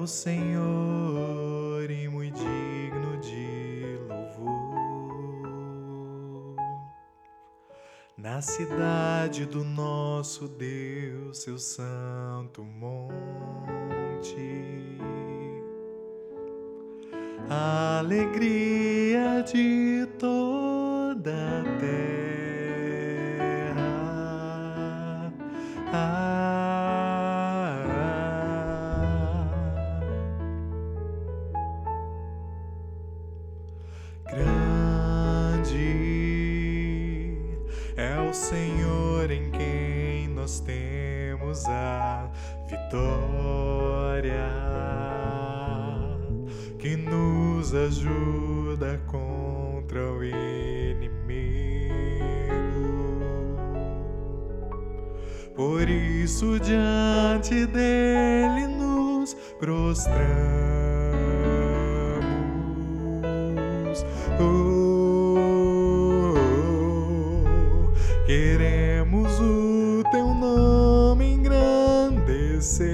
o Senhor e muito digno de louvor. Na cidade do nosso Deus, seu santo monte, a alegria de toda a terra. Ah, Grande é o Senhor em quem nós temos a vitória, que nos ajuda contra o inimigo. Por isso, diante dele nos prostramos. Engrandecer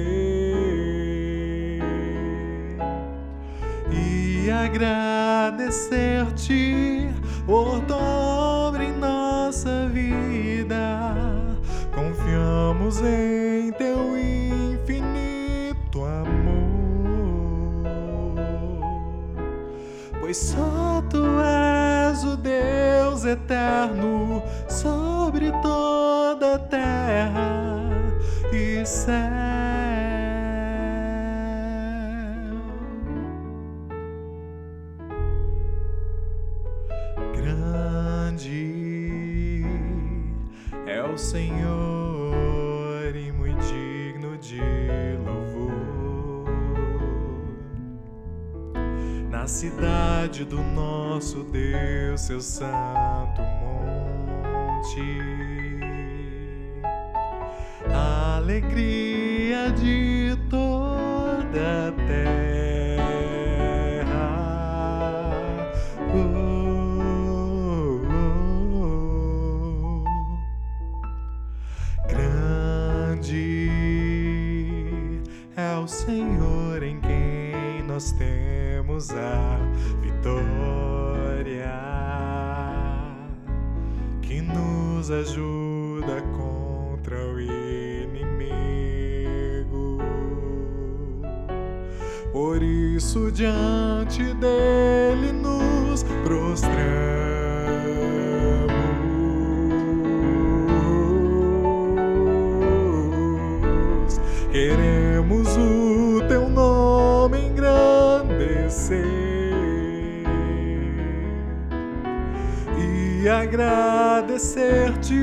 e agradecer-te por obra em nossa vida. Confiamos em teu infinito amor, pois só tu és o Deus eterno sobre Senhor e muito digno de louvor. Na cidade do nosso Deus, seu santo monte, a alegria de toda a terra. Senhor em quem nós temos a vitória, que nos ajuda contra o inimigo. Por isso, diante dele nos prostramos. Queremos e agradecer-te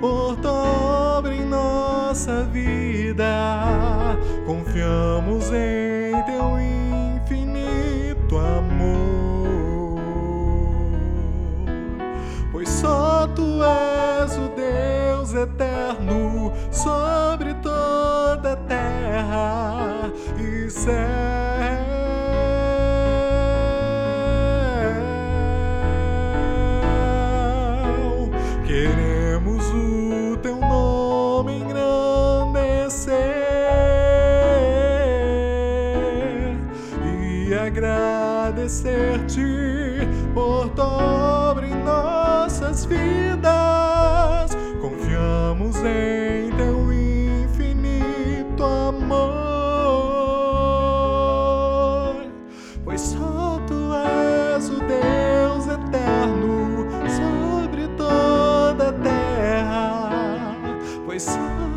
por tua obra em nossa vida. Confiamos em teu infinito amor, pois só tu és o Deus eterno sobre toda a terra e céu. agradecer-te por dobro em nossas vidas. Confiamos em teu infinito amor, pois só tu és o Deus eterno sobre toda a terra, pois só